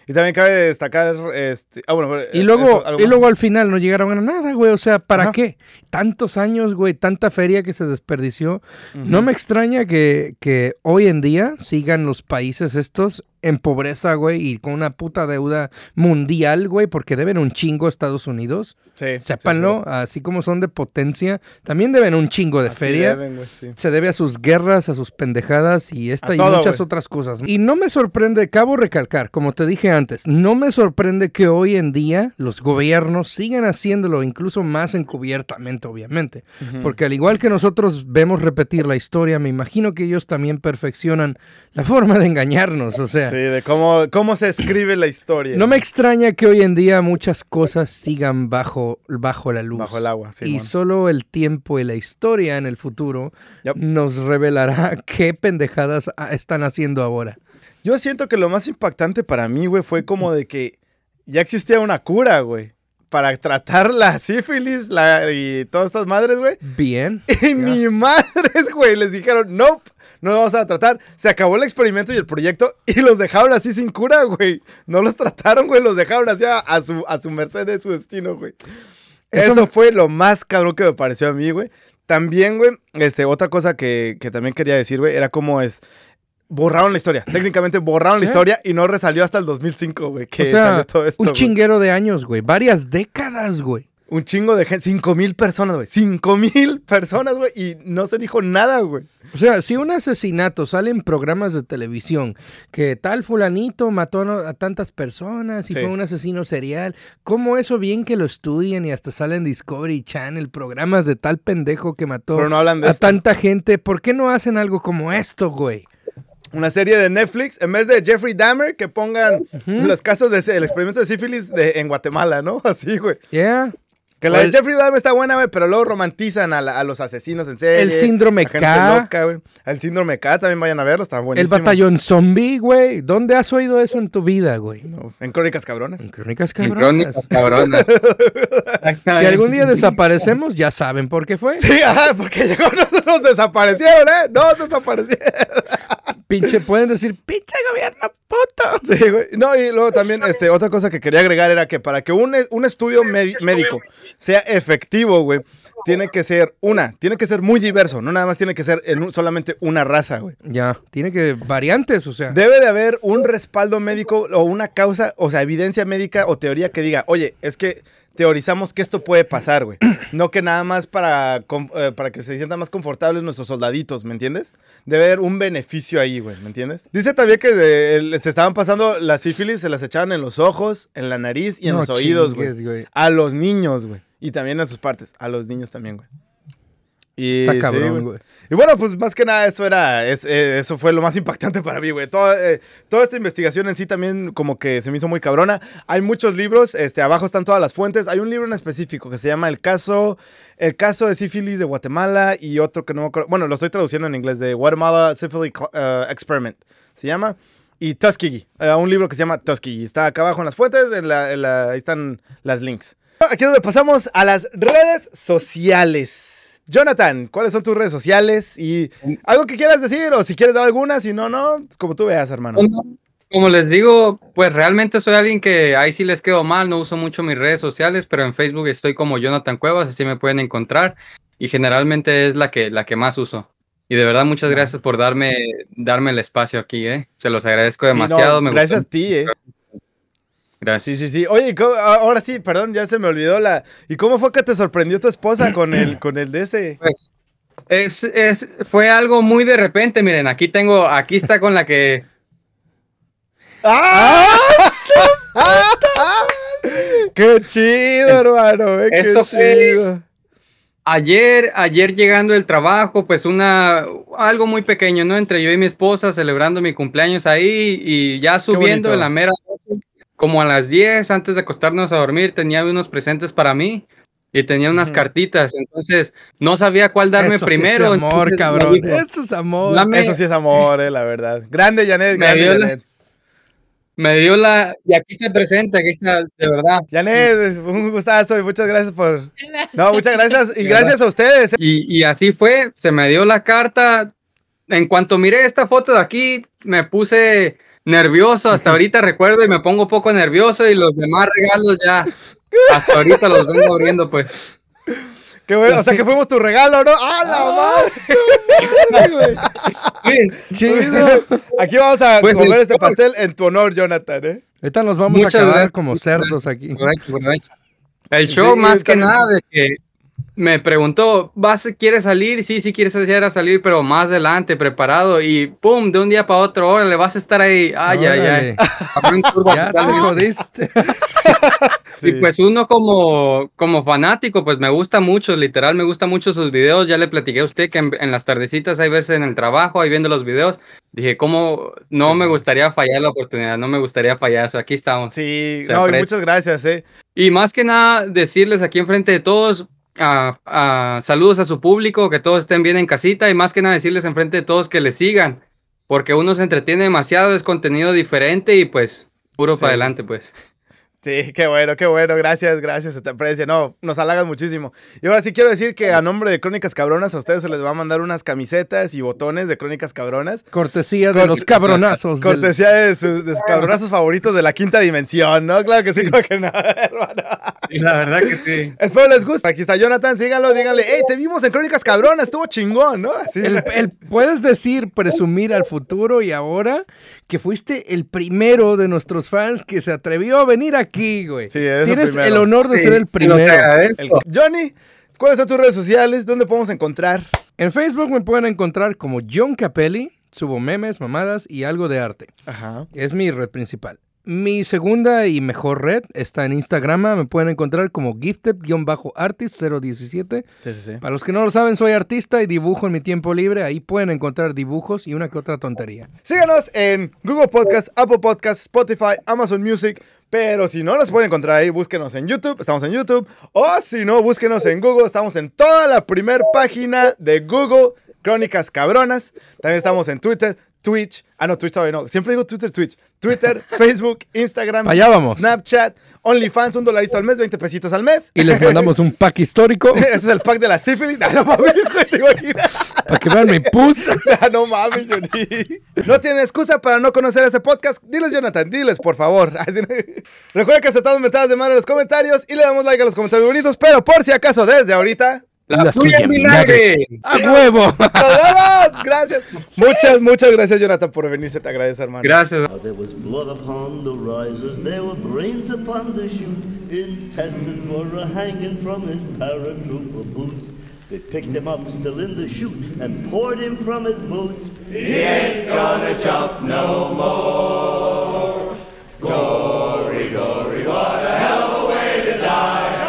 Y también cabe destacar, este... Ah, bueno, Y luego, eso, y luego al final no llegaron a nada, güey. O sea, ¿para Ajá. qué? Tantos años, güey, tanta feria que se desperdició. No me extraña que, que hoy en día sigan los países estos en pobreza, güey, y con una puta deuda mundial, güey, porque deben un chingo a Estados Unidos. Sí, sí, Sépanlo, así como son de potencia, también deben un chingo de Así feria. deben, güey, sí. Se debe a sus guerras, a sus pendejadas y esta A y todo, muchas güey. otras cosas. Y no me sorprende, cabo recalcar, como te dije antes, no me sorprende que hoy en día los gobiernos sigan haciéndolo incluso más encubiertamente, obviamente. Porque al igual que nosotros vemos repetir la historia, me imagino que ellos también perfeccionan la forma de engañarnos. O sea, Sí, de cómo, cómo se escribe la historia. no me extraña que hoy en día muchas cosas sigan bajo, bajo la luz. Bajo el agua, sí. y solo el tiempo y la historia en el futuro Yep. nos revelará [laughs] qué pendejadas están haciendo ahora. Yo siento que lo más impactante para mí, güey, fue como de que ya existía una cura, güey. Para tratar la sífilis la, y todas estas madres, güey. Bien. [laughs] Y mi madres, güey, les dijeron, nope, no lo vamos a tratar. Se acabó el experimento y el proyecto y los dejaron así sin cura, güey. No los trataron, güey, los dejaron así a, a su, a su merced de su destino, güey. Eso Eso, me- fue lo más cabrón que me pareció a mí, güey. También, güey, este, otra cosa que, que también quería decir, güey, era como es... Borraron la historia. Técnicamente borraron Sí. la historia y no resalió hasta el 2005, güey. Que o sea, salió todo esto. un chinguero de años, güey. Varias décadas, güey. Un chingo de gente. Cinco mil personas, güey. Cinco mil personas, güey. Y no se dijo nada, güey. O sea, si un asesinato sale en programas de televisión que tal fulanito mató a, tantas personas y Sí. fue un asesino serial, ¿cómo eso bien que lo estudien y hasta salen Discovery Channel, programas de tal pendejo que mató no de a esto. tanta gente? ¿Por qué no hacen algo como esto, güey? Una serie de Netflix. En vez de Jeffrey Dahmer, que pongan los casos del experimento de sífilis de, en Guatemala, ¿no? [laughs] Así, güey. Yeah. Que la de Jeffrey Dahmer está buena, güey, pero luego romantizan a, la- a los asesinos en serie. El síndrome a gente K. loca, güey. El síndrome K también vayan a verlo, está El buenísimo. batallón zombie, güey. ¿Dónde has oído eso en tu vida, güey? No, en Crónicas Cabronas. En Crónicas En Cabronas. Crónicas cabronas. [laughs] Si algún día desaparecemos, ya saben por qué fue. Sí, ajá, porque llegó, [laughs] nos, nos desaparecieron, ¿eh? Nos desaparecieron. [laughs] Pinche, pueden decir, pinche gobierno puto. Sí, güey. No, y luego también, este, otra cosa que quería agregar era que para que un, un estudio médico sea efectivo, güey, tiene que ser una, tiene que ser muy diverso, no nada más tiene que ser en un- solamente una raza, güey. Ya, tiene que variantes, o sea. Debe de haber un respaldo médico o una causa, o sea, evidencia médica o teoría que diga, oye, es que teorizamos que esto puede pasar, güey. [clears throat] No que nada más para, eh, para que se sientan más confortables nuestros soldaditos, ¿me entiendes? Debe haber un beneficio ahí, güey, ¿me entiendes? Dice también que eh, se estaban pasando la sífilis, se las echaban en los ojos, en la nariz y en No los oídos, güey. A los niños, güey. Y también en sus partes, a los niños también, güey. Y, Está sí, cabrón, güey. y bueno, pues más que nada eso era, es- eh, eso fue lo más [laughs] impactante para mí, güey. Todo, eh, toda esta investigación en sí también como que se me hizo muy cabrona. Hay muchos libros, este, abajo están todas las fuentes. Hay un libro en específico que se llama El caso, el caso de sífilis de Guatemala y otro que no me acuerdo, bueno, lo estoy traduciendo en inglés, de Guatemala Syphilis uh, Experiment, se llama. Y Tuskegee, eh, un libro que se llama Tuskegee. Está acá abajo en las fuentes, en la, en la- ahí están las links. Aquí es donde pasamos a las redes sociales. Jonathan, ¿cuáles son tus redes sociales? Y algo que quieras decir, o si quieres dar alguna, si no, no, pues como tú veas, hermano. Como les digo, pues realmente soy alguien que ahí sí les quedo mal, no uso mucho mis redes sociales, pero en Facebook estoy como Jonathan Cuevas, así me pueden encontrar y generalmente es la que, la que más uso. Y de verdad muchas gracias por darme, darme el espacio aquí, ¿eh? Se los agradezco Sí, no, demasiado. me gracias gustó. a ti, eh. Gracias. Sí, sí, sí. Oye, ¿y cómo- ahora sí, perdón, ya se me olvidó la. ¿Y cómo fue que te sorprendió tu esposa con el, [clears throat] con el de ese? Pues, es, es, fue algo muy de repente, miren, aquí tengo, aquí está con la que [laughs] ¡Ah! [laughs] ¡Qué chido, hermano! eh, ¡Qué fue- chido! Ayer, ayer llegando del trabajo, pues una, algo muy pequeño, ¿no? Entre yo y mi esposa celebrando mi cumpleaños ahí y ya subiendo en la mera, como a las 10 antes de acostarnos a dormir, tenía unos presentes para mí y tenía unas cartitas, entonces no sabía cuál darme Eso sí es primero. amor, entonces cabrón. dijo, Eso es amor. Dame- Eso sí es amor, eh, la verdad. Grande, Janet, Me grande, la- Janet. Me dio la, y aquí está presente, aquí está, de verdad. Janet, un gustazo y muchas gracias por. No, muchas gracias y [laughs] gracias a ustedes. eh. Y, y así fue, se me dio la carta. En cuanto miré esta foto de aquí, me puse nervioso. Hasta ahorita recuerdo y me pongo un poco nervioso. Y los demás regalos ya, hasta ahorita los vengo abriendo, pues. Qué bueno, o sea que fuimos tu regalo, ¿no? ¡Ah, la más! Chido. Aquí vamos a Pues, comer el- este pastel en tu honor, Jonathan, ¿eh? Ahorita nos vamos Muchas a acabar gracias. como cerdos aquí. correcto, correcto. El show, Sí, más que nada, de que me preguntó, ¿vas, ¿quieres salir? Sí, sí, quieres hacer a salir, pero más adelante, preparado. Y pum, de un día para otro, órale, vas a estar ahí. Ay, ay, ay. Ya te jodiste. [laughs] Sí. Y pues uno como, como fanático, pues me gusta mucho, literal, me gusta mucho sus videos. Ya le platiqué a usted que en, en las tardecitas hay veces en el trabajo, ahí viendo los videos, dije, ¿cómo no me gustaría fallar la oportunidad? No me gustaría fallar eso. Aquí estamos. Sí, no, y muchas gracias, ¿eh? Y más que nada, decirles aquí enfrente de todos, saludos a su público, que todos estén bien en casita y más que nada decirles enfrente de todos que les sigan, porque uno se entretiene demasiado, es contenido diferente y pues puro Sí. para adelante, pues. Sí, [laughs] qué bueno, qué bueno. Gracias, gracias. Se te aprecia. No, nos halagas muchísimo. Y ahora sí quiero decir que a nombre de Crónicas Cabronas, a ustedes se les va a mandar unas camisetas y botones de Crónicas Cabronas. Cortesía de los cabronazos. del- Cortesía de sus, de sus cabronazos favoritos de la quinta dimensión, ¿no? Claro que sí, como que no, [laughs] hermano. Y la verdad que sí. Espero les guste. Aquí está Jonathan, síganlo, díganle, hey, te vimos en Crónicas Cabronas, estuvo chingón, ¿no? Así. El- el- puedes decir, presumir al futuro y ahora que fuiste el primero de nuestros fans que se atrevió a venir aquí, güey. Sí, eres Tienes el, honor de ser el primero. El- Johnny, ¿cuáles son tus redes sociales? ¿Dónde podemos encontrar? En Facebook me pueden encontrar como John Capelli. Subo memes, mamadas y algo de arte. Ajá. Es mi red principal. Mi segunda y mejor red está en Instagram. Me pueden encontrar como gifted-artist017. Sí, sí, sí. Para los que no lo saben, soy artista y dibujo en mi tiempo libre. Ahí pueden encontrar dibujos y una que otra tontería. Síganos en Google Podcast, Apple Podcast, Spotify, Amazon Music, Pero si no nos pueden encontrar ahí, búsquenos en YouTube, estamos en YouTube. O si no, búsquenos en Google, estamos en toda la primera página de Google, Crónicas Cabronas. También estamos en Twitter, Twitch. Ah, no, Twitch todavía no. Siempre digo Twitter, Twitch. Twitter, [laughs] Facebook, Instagram, Allá vamos. Snapchat, OnlyFans, un dolarito al mes, 20 pesitos al mes. Y les mandamos un pack histórico [laughs] Ese es el pack de la sífilis. No, no mames, [laughs] güey, te imaginas. para que vean mi pus. No mames, Johnny. No tienen excusa para no conocer este podcast. Diles, Jonathan, diles, por favor. No- Recuerda que aceptamos metadas de mano en los comentarios y le damos like a los comentarios bonitos. Pero por si acaso, desde ahorita, la, la suya, suya milagre. milagre. ¡A huevo! [laughs] ¡Nos Gracias. Sí. Muchas, muchas gracias, Jonathan, por venir. Se te agradece, hermano. Gracias. There was blood upon the risers, there were brains upon the chute. Intestines were hanging from his paratrooper boots. They picked him up still in the chute and poured him from his boots. He ain't gonna jump no more. Glory, glory, what a hell of a way to die.